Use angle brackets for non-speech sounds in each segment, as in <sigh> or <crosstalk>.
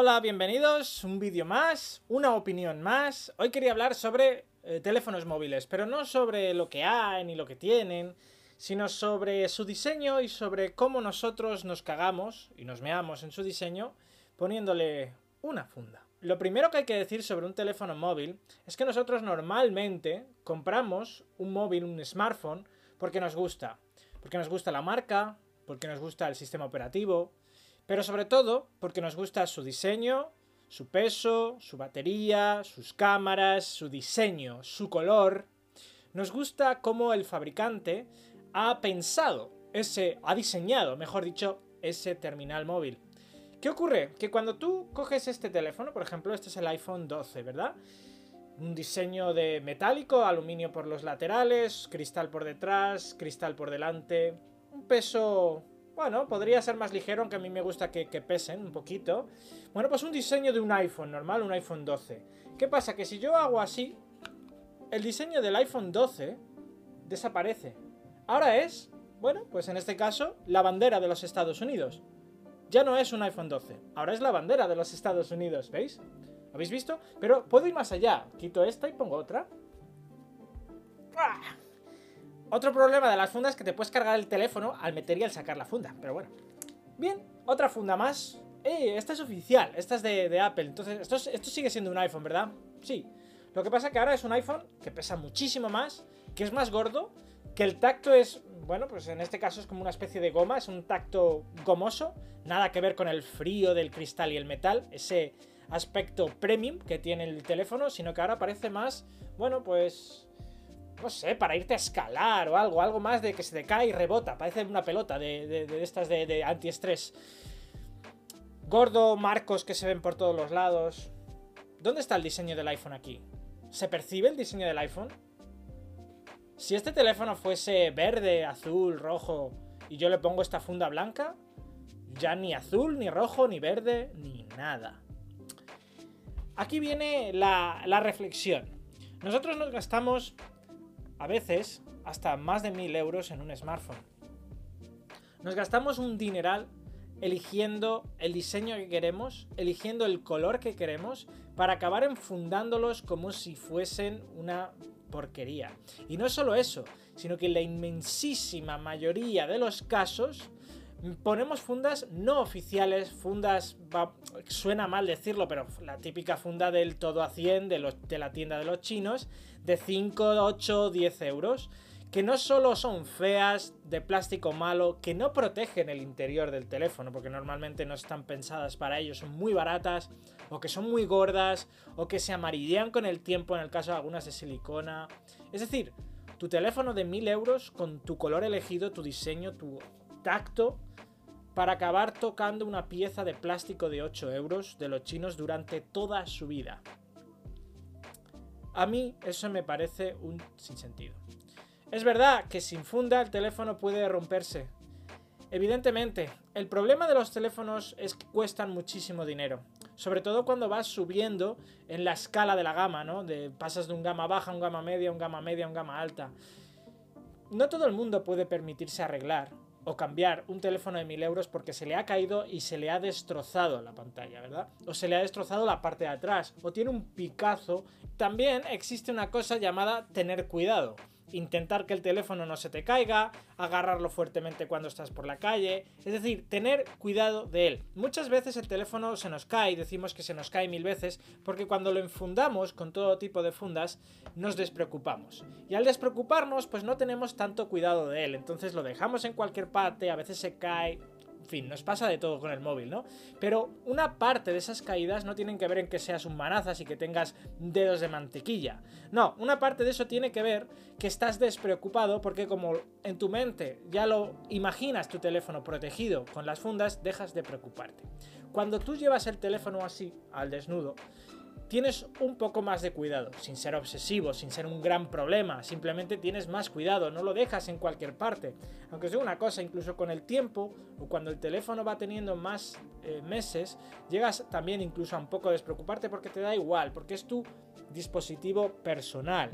Hola, bienvenidos, un vídeo más, una opinión más. Hoy quería hablar sobre eh, teléfonos móviles, pero no sobre lo que hay ni lo que tienen, sino sobre su diseño y sobre cómo nosotros nos cagamos y nos meamos en su diseño poniéndole una funda. Lo primero que hay que decir sobre un teléfono móvil es que nosotros normalmente compramos un móvil, un smartphone, porque nos gusta. Porque nos gusta la marca, porque nos gusta el sistema operativo, pero sobre todo porque nos gusta su diseño, su peso, su batería, sus cámaras, su diseño, su color. Nos gusta cómo el fabricante ha pensado ese, ha diseñado, mejor dicho, ese terminal móvil. ¿Qué ocurre? Que cuando tú coges este teléfono, por ejemplo, este es el iPhone 12, ¿verdad? Un diseño de metálico, aluminio por los laterales, cristal por detrás, cristal por delante, un peso bueno, podría ser más ligero, aunque a mí me gusta que, pesen un poquito. Bueno, pues un diseño de un iPhone normal, un iPhone 12. ¿Qué pasa? Que si yo hago así, el diseño del iPhone 12 desaparece. Ahora es, bueno, pues en este caso, la bandera de los Estados Unidos. Ya no es un iPhone 12, ahora es la bandera de los Estados Unidos, ¿veis? ¿Habéis visto? Pero puedo ir más allá. Quito esta y pongo otra. ¡Ah! Otro problema de las fundas es que te puedes cargar el teléfono al meter y al sacar la funda, pero bueno. Bien, otra funda más. ¡Eh! Esta es oficial, esta es de, Apple. Entonces, esto, esto sigue siendo un iPhone, ¿verdad? Sí. Lo que pasa es que ahora es un iPhone que pesa muchísimo más, que es más gordo, que el tacto es, bueno, pues en este caso es como una especie de goma, es un tacto gomoso, nada que ver con el frío del cristal y el metal, ese aspecto premium que tiene el teléfono, sino que ahora parece más, bueno, pues no sé, para irte a escalar o algo, algo más de que se te cae y rebota, parece una pelota de, estas de, de antiestrés. Gordo, marcos que se ven por todos los lados. ¿Dónde está el diseño del iPhone aquí? ¿Se percibe el diseño del iPhone? Si este teléfono fuese verde, azul, rojo y yo le pongo esta funda blanca, ya ni azul, ni rojo, ni verde, ni nada. Aquí viene la, la reflexión. Nosotros nos gastamos a veces hasta más de 1000 euros en un smartphone. Nos gastamos un dineral eligiendo el diseño que queremos, eligiendo el color que queremos, para acabar enfundándolos como si fuesen una porquería. Y no solo eso, sino que en la inmensísima mayoría de los casos ponemos fundas no oficiales, fundas, suena mal decirlo, pero la típica funda del todo a 100 de, la tienda de los chinos, de 5, 8, 10 euros, que no solo son feas, de plástico malo, que no protegen el interior del teléfono, porque normalmente no están pensadas para ello, son muy baratas, o que son muy gordas, o que se amarillean con el tiempo en el caso de algunas de silicona. Es decir, tu teléfono de 1000 euros con tu color elegido, tu diseño, tu tacto, para acabar tocando una pieza de plástico de 8 euros de los chinos durante toda su vida. A mí eso me parece un sinsentido. Es verdad que sin funda el teléfono puede romperse. Evidentemente, el problema de los teléfonos es que cuestan muchísimo dinero. Sobre todo cuando vas subiendo en la escala de la gama, ¿no? De, pasas de un gama baja a un gama media, un gama media, un gama alta. No todo el mundo puede permitirse arreglar o cambiar un teléfono de 1000 euros porque se le ha caído y se le ha destrozado la pantalla, ¿verdad? O se le ha destrozado la parte de atrás, o tiene un picazo. También existe una cosa llamada tener cuidado intentar que el teléfono no se te caiga, agarrarlo fuertemente cuando estás por la calle, es decir, tener cuidado de él. Muchas veces el teléfono se nos cae, decimos que se nos cae mil veces, porque cuando lo enfundamos con todo tipo de fundas, nos despreocupamos. Y al despreocuparnos, pues no tenemos tanto cuidado de él, entonces lo dejamos en cualquier parte, a veces se cae, fin, nos pasa de todo con el móvil, ¿no? Pero una parte de esas caídas no tienen que ver en que seas un manazas y que tengas dedos de mantequilla. No, una parte de eso tiene que ver que estás despreocupado porque como en tu mente ya lo imaginas tu teléfono protegido con las fundas, dejas de preocuparte. Cuando tú llevas el teléfono así, al desnudo, tienes un poco más de cuidado, sin ser obsesivo, sin ser un gran problema, simplemente tienes más cuidado, no lo dejas en cualquier parte. Aunque sea una cosa, incluso con el tiempo o cuando el teléfono va teniendo más eh, meses, llegas también incluso a un poco despreocuparte porque te da igual, porque es tu dispositivo personal.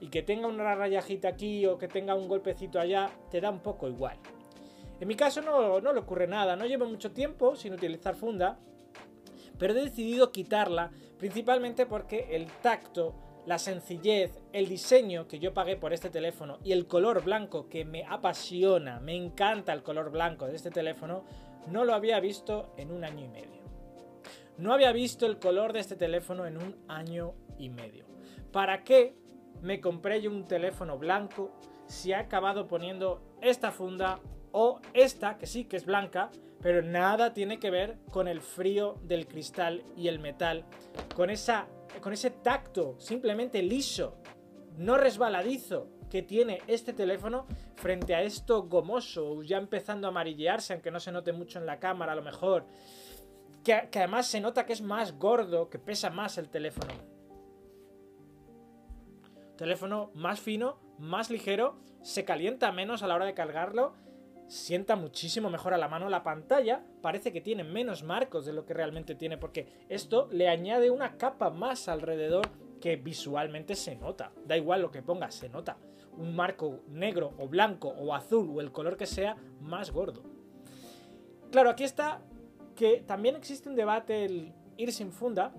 Y que tenga una rayajita aquí o que tenga un golpecito allá, te da un poco igual. En mi caso no, no le ocurre nada, no llevo mucho tiempo sin utilizar funda, pero he decidido quitarla principalmente porque el tacto, la sencillez, el diseño que yo pagué por este teléfono y el color blanco que me apasiona, me encanta el color blanco de este teléfono, no lo había visto en un año y medio. No había visto el color de este teléfono en un año y medio. ¿Para qué me compré yo un teléfono blanco si he acabado poniendo esta funda o esta, que sí que es blanca, pero nada tiene que ver con el frío del cristal y el metal, con, esa, con ese tacto simplemente liso, no resbaladizo que tiene este teléfono frente a esto gomoso, ya empezando a amarillearse, aunque no se note mucho en la cámara a lo mejor, que, que además se nota que es más gordo, que pesa más el teléfono. Teléfono más fino, más ligero, se calienta menos a la hora de cargarlo sienta muchísimo mejor a la mano la pantalla, parece que tiene menos marcos de lo que realmente tiene, porque esto le añade una capa más alrededor que visualmente se nota. Da igual lo que pongas, se nota. Un marco negro o blanco o azul o el color que sea más gordo. Claro, aquí está que también existe un debate el ir sin funda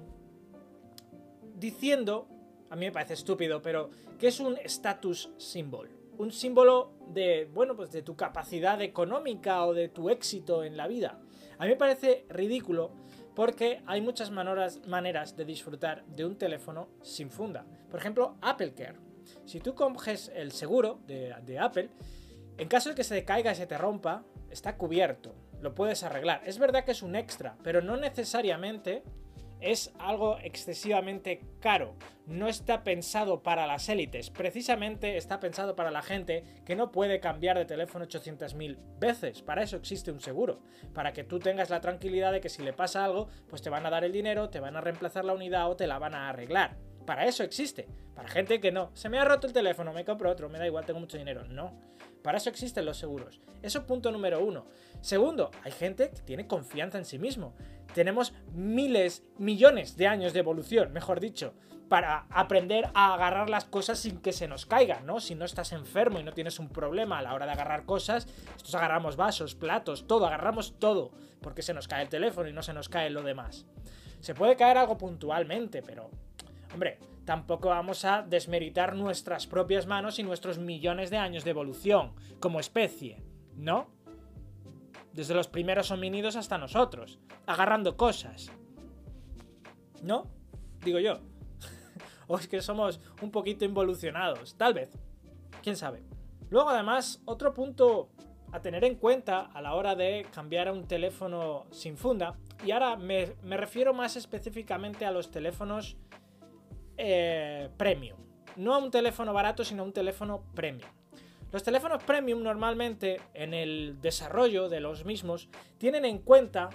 diciendo, a mí me parece estúpido, pero que es un status symbol un símbolo de, bueno, pues de tu capacidad económica o de tu éxito en la vida. A mí me parece ridículo porque hay muchas maneras, de disfrutar de un teléfono sin funda. Por ejemplo, Apple Care. Si tú coges el seguro de, de Apple, en caso de que se caiga y se te rompa, está cubierto, lo puedes arreglar. Es verdad que es un extra, pero no necesariamente es algo excesivamente caro. No está pensado para las élites, precisamente está pensado para la gente que no puede cambiar de teléfono 800.000 veces. Para eso existe un seguro, para que tú tengas la tranquilidad de que si le pasa algo, pues te van a dar el dinero, te van a reemplazar la unidad o te la van a arreglar. Para eso existe. Para gente que no. Se me ha roto el teléfono, me compro otro, me da igual, tengo mucho dinero. No. Para eso existen los seguros. Eso es punto número uno. Segundo, hay gente que tiene confianza en sí mismo. Tenemos miles, millones de años de evolución, mejor dicho, para aprender a agarrar las cosas sin que se nos caigan, ¿no? Si no estás enfermo y no tienes un problema a la hora de agarrar cosas, estos agarramos vasos, platos, todo, agarramos todo, porque se nos cae el teléfono y no se nos cae lo demás. Se puede caer algo puntualmente, pero Hombre, tampoco vamos a desmeritar nuestras propias manos y nuestros millones de años de evolución como especie, ¿no? Desde los primeros homínidos hasta nosotros, agarrando cosas. ¿No? Digo yo. <laughs> o es que somos un poquito involucionados, tal vez. ¿Quién sabe? Luego además, otro punto a tener en cuenta a la hora de cambiar a un teléfono sin funda, y ahora me, me refiero más específicamente a los teléfonos eh, premium. No a un teléfono barato, sino a un teléfono premium. Los teléfonos premium normalmente en el desarrollo de los mismos tienen en cuenta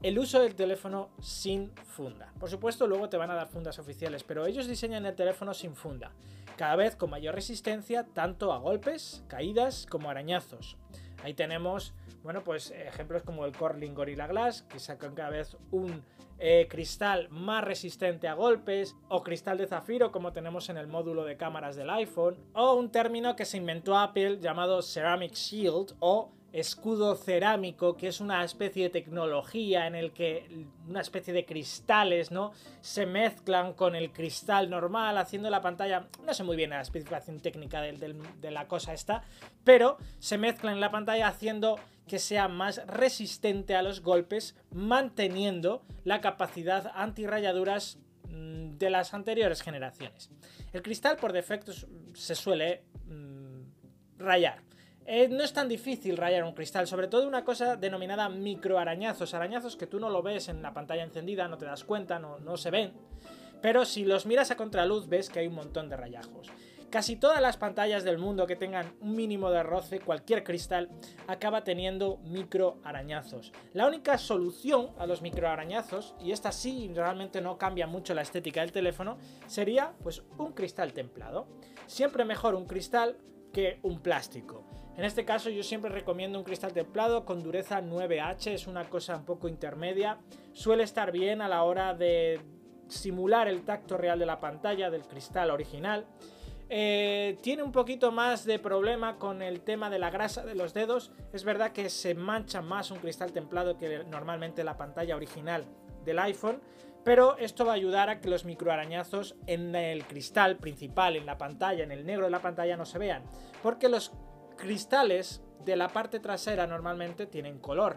el uso del teléfono sin funda. Por supuesto, luego te van a dar fundas oficiales, pero ellos diseñan el teléfono sin funda, cada vez con mayor resistencia tanto a golpes, caídas como arañazos. Ahí tenemos, bueno, pues ejemplos como el Corling Gorilla Glass, que sacan cada vez un eh, cristal más resistente a golpes, o cristal de zafiro como tenemos en el módulo de cámaras del iPhone, o un término que se inventó Apple llamado Ceramic Shield o escudo cerámico, que es una especie de tecnología en el que una especie de cristales, ¿no? Se mezclan con el cristal normal, haciendo la pantalla, no sé muy bien la especificación técnica de, la cosa esta, pero se mezclan en la pantalla haciendo que sea más resistente a los golpes, manteniendo la capacidad antirrayaduras mm, de las anteriores generaciones. El cristal por defecto se suele mm, rayar eh, no es tan difícil rayar un cristal, sobre todo una cosa denominada microarañazos, arañazos que tú no lo ves en la pantalla encendida, no te das cuenta, no, no se ven, pero si los miras a contraluz ves que hay un montón de rayajos. Casi todas las pantallas del mundo que tengan un mínimo de roce, cualquier cristal, acaba teniendo microarañazos. La única solución a los microarañazos, y esta sí realmente no cambia mucho la estética del teléfono, sería pues un cristal templado. Siempre mejor un cristal que un plástico. En este caso yo siempre recomiendo un cristal templado con dureza 9H, es una cosa un poco intermedia, suele estar bien a la hora de simular el tacto real de la pantalla del cristal original. Eh, tiene un poquito más de problema con el tema de la grasa de los dedos. Es verdad que se mancha más un cristal templado que normalmente la pantalla original del iPhone, pero esto va a ayudar a que los microarañazos en el cristal principal, en la pantalla, en el negro de la pantalla no se vean, porque los cristales de la parte trasera normalmente tienen color.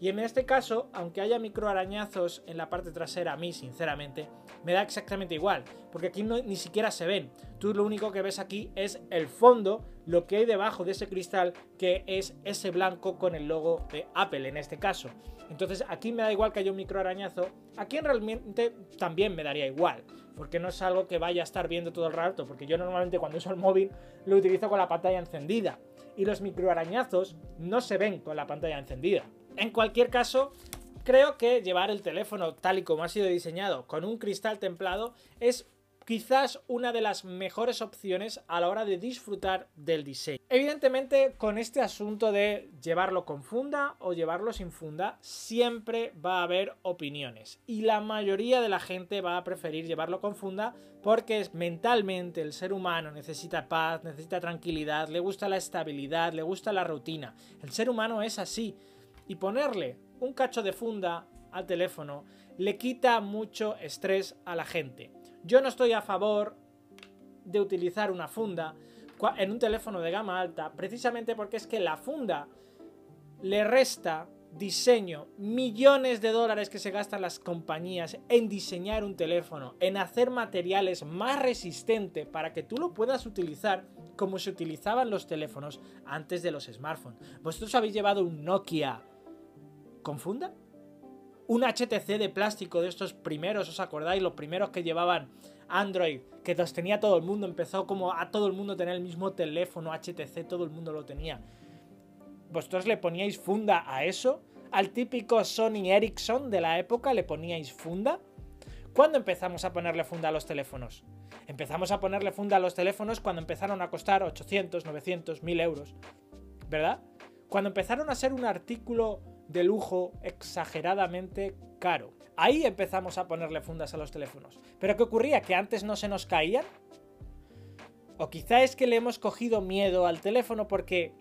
Y en este caso, aunque haya microarañazos en la parte trasera, a mí sinceramente me da exactamente igual, porque aquí no, ni siquiera se ven. Tú lo único que ves aquí es el fondo, lo que hay debajo de ese cristal, que es ese blanco con el logo de Apple en este caso. Entonces aquí me da igual que haya un microarañazo, aquí realmente también me daría igual, porque no es algo que vaya a estar viendo todo el rato, porque yo normalmente cuando uso el móvil lo utilizo con la pantalla encendida y los microarañazos no se ven con la pantalla encendida. En cualquier caso, creo que llevar el teléfono tal y como ha sido diseñado con un cristal templado es quizás una de las mejores opciones a la hora de disfrutar del diseño. Evidentemente, con este asunto de llevarlo con funda o llevarlo sin funda, siempre va a haber opiniones. Y la mayoría de la gente va a preferir llevarlo con funda porque mentalmente el ser humano necesita paz, necesita tranquilidad, le gusta la estabilidad, le gusta la rutina. El ser humano es así. Y ponerle un cacho de funda al teléfono le quita mucho estrés a la gente. Yo no estoy a favor de utilizar una funda en un teléfono de gama alta, precisamente porque es que la funda le resta diseño, millones de dólares que se gastan las compañías en diseñar un teléfono, en hacer materiales más resistentes para que tú lo puedas utilizar como se utilizaban los teléfonos antes de los smartphones. ¿Vosotros habéis llevado un Nokia con funda? Un HTC de plástico de estos primeros, ¿os acordáis? Los primeros que llevaban Android, que los tenía todo el mundo, empezó como a todo el mundo tener el mismo teléfono HTC, todo el mundo lo tenía. ¿Vosotros le poníais funda a eso? ¿Al típico Sony Ericsson de la época le poníais funda? ¿Cuándo empezamos a ponerle funda a los teléfonos? Empezamos a ponerle funda a los teléfonos cuando empezaron a costar 800, 900, 1000 euros. ¿Verdad? Cuando empezaron a ser un artículo de lujo exageradamente caro. Ahí empezamos a ponerle fundas a los teléfonos. ¿Pero qué ocurría? ¿Que antes no se nos caían? O quizá es que le hemos cogido miedo al teléfono porque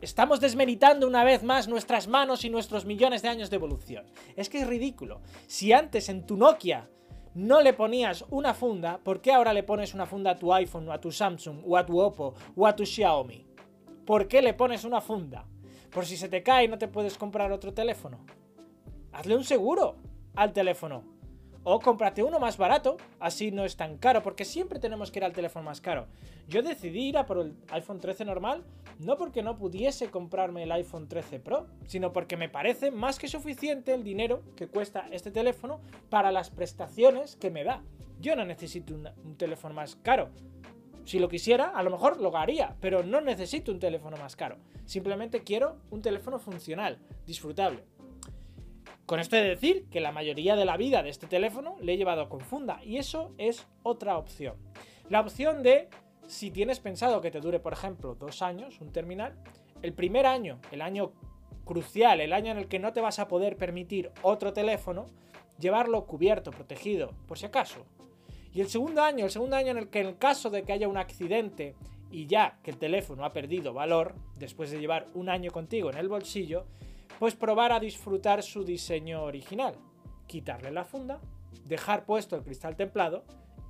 estamos desmeritando una vez más nuestras manos y nuestros millones de años de evolución. Es que es ridículo. Si antes en tu Nokia no le ponías una funda, ¿por qué ahora le pones una funda a tu iPhone o a tu Samsung o a tu Oppo o a tu Xiaomi? ¿Por qué le pones una funda? Por si se te cae y no te puedes comprar otro teléfono. Hazle un seguro al teléfono. O cómprate uno más barato, así no es tan caro, porque siempre tenemos que ir al teléfono más caro. Yo decidí ir a por el iPhone 13 normal, no porque no pudiese comprarme el iPhone 13 Pro, sino porque me parece más que suficiente el dinero que cuesta este teléfono para las prestaciones que me da. Yo no necesito un, teléfono más caro. Si lo quisiera, a lo mejor lo haría, pero no necesito un teléfono más caro. Simplemente quiero un teléfono funcional, disfrutable. Con esto he de decir que la mayoría de la vida de este teléfono le he llevado con funda y eso es otra opción. La opción de, si tienes pensado que te dure, por ejemplo, dos años, un terminal, el primer año, el año crucial, el año en el que no te vas a poder permitir otro teléfono, llevarlo cubierto, protegido, por si acaso, y el segundo año, el segundo año en el que en el caso de que haya un accidente y ya que el teléfono ha perdido valor, después de llevar un año contigo en el bolsillo, pues probar a disfrutar su diseño original. Quitarle la funda, dejar puesto el cristal templado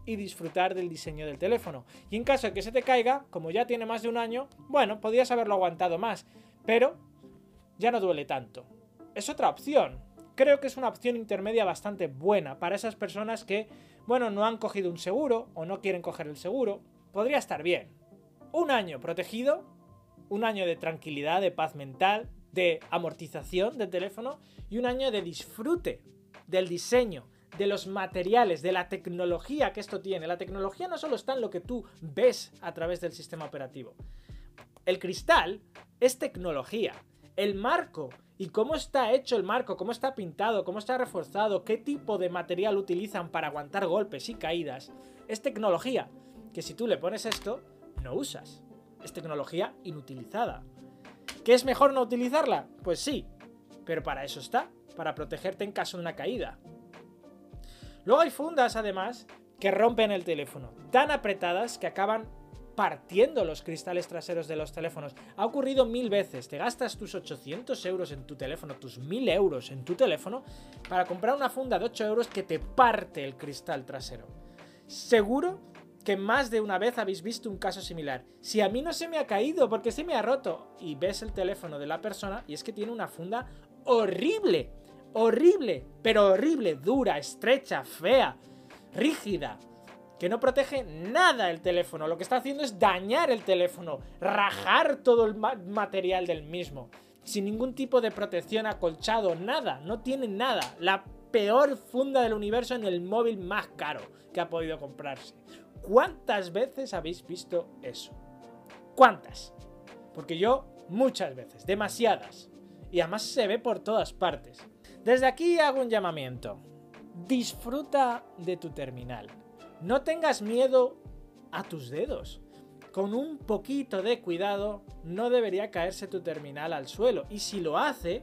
y disfrutar del diseño del teléfono. Y en caso de que se te caiga, como ya tiene más de un año, bueno, podrías haberlo aguantado más, pero ya no duele tanto. Es otra opción. Creo que es una opción intermedia bastante buena para esas personas que bueno, no han cogido un seguro o no quieren coger el seguro, podría estar bien. Un año protegido, un año de tranquilidad, de paz mental, de amortización del teléfono y un año de disfrute del diseño, de los materiales, de la tecnología que esto tiene. La tecnología no solo está en lo que tú ves a través del sistema operativo. El cristal es tecnología. El marco y cómo está hecho el marco, cómo está pintado, cómo está reforzado, qué tipo de material utilizan para aguantar golpes y caídas, es tecnología que si tú le pones esto, no usas. Es tecnología inutilizada. ¿Qué es mejor no utilizarla? Pues sí, pero para eso está, para protegerte en caso de una caída. Luego hay fundas, además, que rompen el teléfono, tan apretadas que acaban partiendo los cristales traseros de los teléfonos. Ha ocurrido mil veces. Te gastas tus 800 euros en tu teléfono, tus 1000 euros en tu teléfono, para comprar una funda de 8 euros que te parte el cristal trasero. Seguro que más de una vez habéis visto un caso similar. Si a mí no se me ha caído porque se me ha roto y ves el teléfono de la persona y es que tiene una funda horrible, horrible, pero horrible, dura, estrecha, fea, rígida que no protege nada el teléfono. Lo que está haciendo es dañar el teléfono, rajar todo el material del mismo. Sin ningún tipo de protección acolchado, nada, no tiene nada. La peor funda del universo en el móvil más caro que ha podido comprarse. ¿Cuántas veces habéis visto eso? ¿Cuántas? Porque yo muchas veces, demasiadas. Y además se ve por todas partes. Desde aquí hago un llamamiento. Disfruta de tu terminal no tengas miedo a tus dedos. Con un poquito de cuidado no debería caerse tu terminal al suelo. Y si lo hace,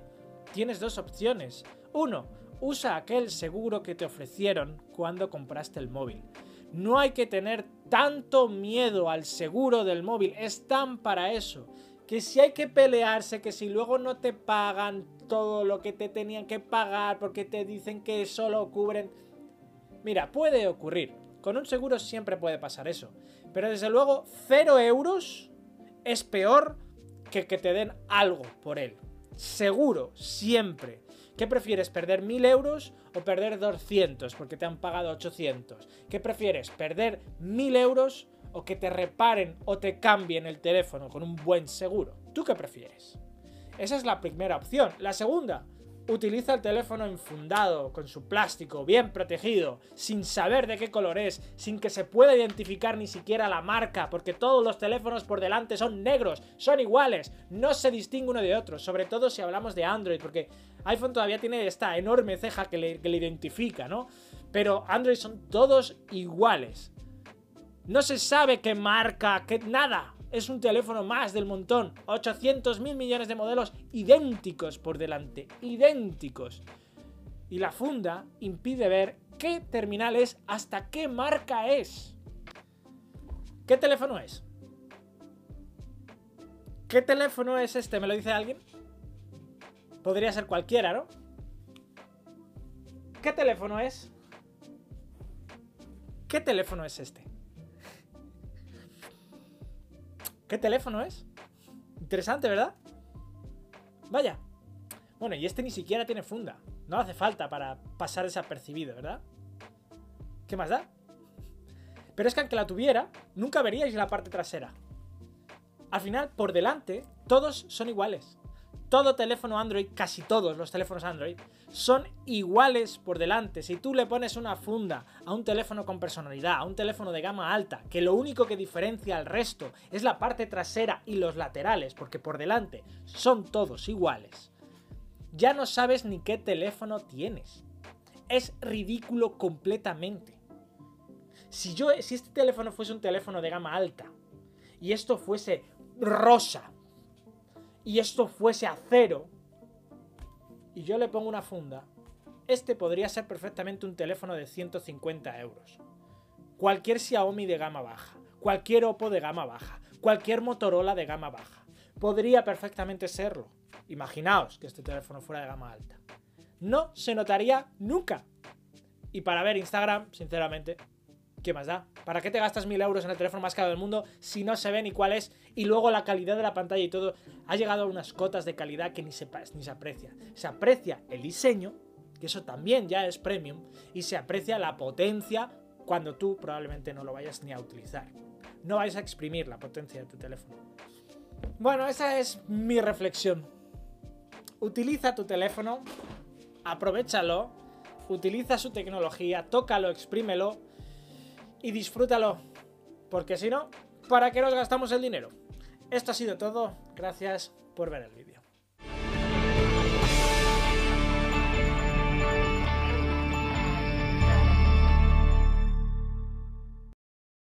tienes dos opciones. Uno, usa aquel seguro que te ofrecieron cuando compraste el móvil. No hay que tener tanto miedo al seguro del móvil, están para eso. Que si hay que pelearse, que si luego no te pagan todo lo que te tenían que pagar porque te dicen que solo cubren... Mira, puede ocurrir, con un seguro siempre puede pasar eso. Pero desde luego, 0 euros es peor que que te den algo por él. Seguro, siempre. ¿Qué prefieres, perder 1000 euros o perder 200 porque te han pagado 800? ¿Qué prefieres, perder 1000 euros o que te reparen o te cambien el teléfono con un buen seguro? ¿Tú qué prefieres? Esa es la primera opción. La segunda, utiliza el teléfono enfundado, con su plástico bien protegido, sin saber de qué color es, sin que se pueda identificar ni siquiera la marca, porque todos los teléfonos por delante son negros, son iguales, no se distingue uno de otro, sobre todo si hablamos de Android, porque iPhone todavía tiene esta enorme ceja que le, que le identifica, ¿no? Pero Android son todos iguales. No se sabe qué marca, qué nada es un teléfono más del montón. 800 mil millones de modelos idénticos por delante. Idénticos. Y la funda impide ver qué terminal es, hasta qué marca es. ¿Qué teléfono es? ¿Qué teléfono es este? ¿Me lo dice alguien? Podría ser cualquiera, ¿no? ¿Qué teléfono es? ¿Qué teléfono es este? ¿Qué teléfono es? Interesante, ¿verdad? Vaya. Bueno, y este ni siquiera tiene funda. No hace falta para pasar desapercibido, ¿verdad? ¿Qué más da? Pero es que aunque la tuviera, nunca veríais la parte trasera. Al final, por delante, todos son iguales todo teléfono Android, casi todos los teléfonos Android, son iguales por delante. Si tú le pones una funda a un teléfono con personalidad, a un teléfono de gama alta, que lo único que diferencia al resto es la parte trasera y los laterales, porque por delante son todos iguales, ya no sabes ni qué teléfono tienes. Es ridículo completamente. Si, yo, si este teléfono fuese un teléfono de gama alta y esto fuese rosa, y esto fuese a cero y yo le pongo una funda, este podría ser perfectamente un teléfono de 150 euros. Cualquier Xiaomi de gama baja, cualquier Oppo de gama baja, cualquier Motorola de gama baja. Podría perfectamente serlo. Imaginaos que este teléfono fuera de gama alta. No se notaría nunca. Y para ver Instagram, sinceramente, ¿qué más da? ¿Para qué te gastas mil euros en el teléfono más caro del mundo si no se ve ni cuál es? Y luego la calidad de la pantalla y todo ha llegado a unas cotas de calidad que ni se, ni se aprecia. Se aprecia el diseño, que eso también ya es premium, y se aprecia la potencia cuando tú probablemente no lo vayas ni a utilizar. No vais a exprimir la potencia de tu teléfono. Bueno, esa es mi reflexión. Utiliza tu teléfono, aprovechalo, utiliza su tecnología, tócalo, exprímelo y disfrútalo. Porque si no, ¿para qué nos gastamos el dinero? Esto ha sido todo. Gracias por ver el vídeo.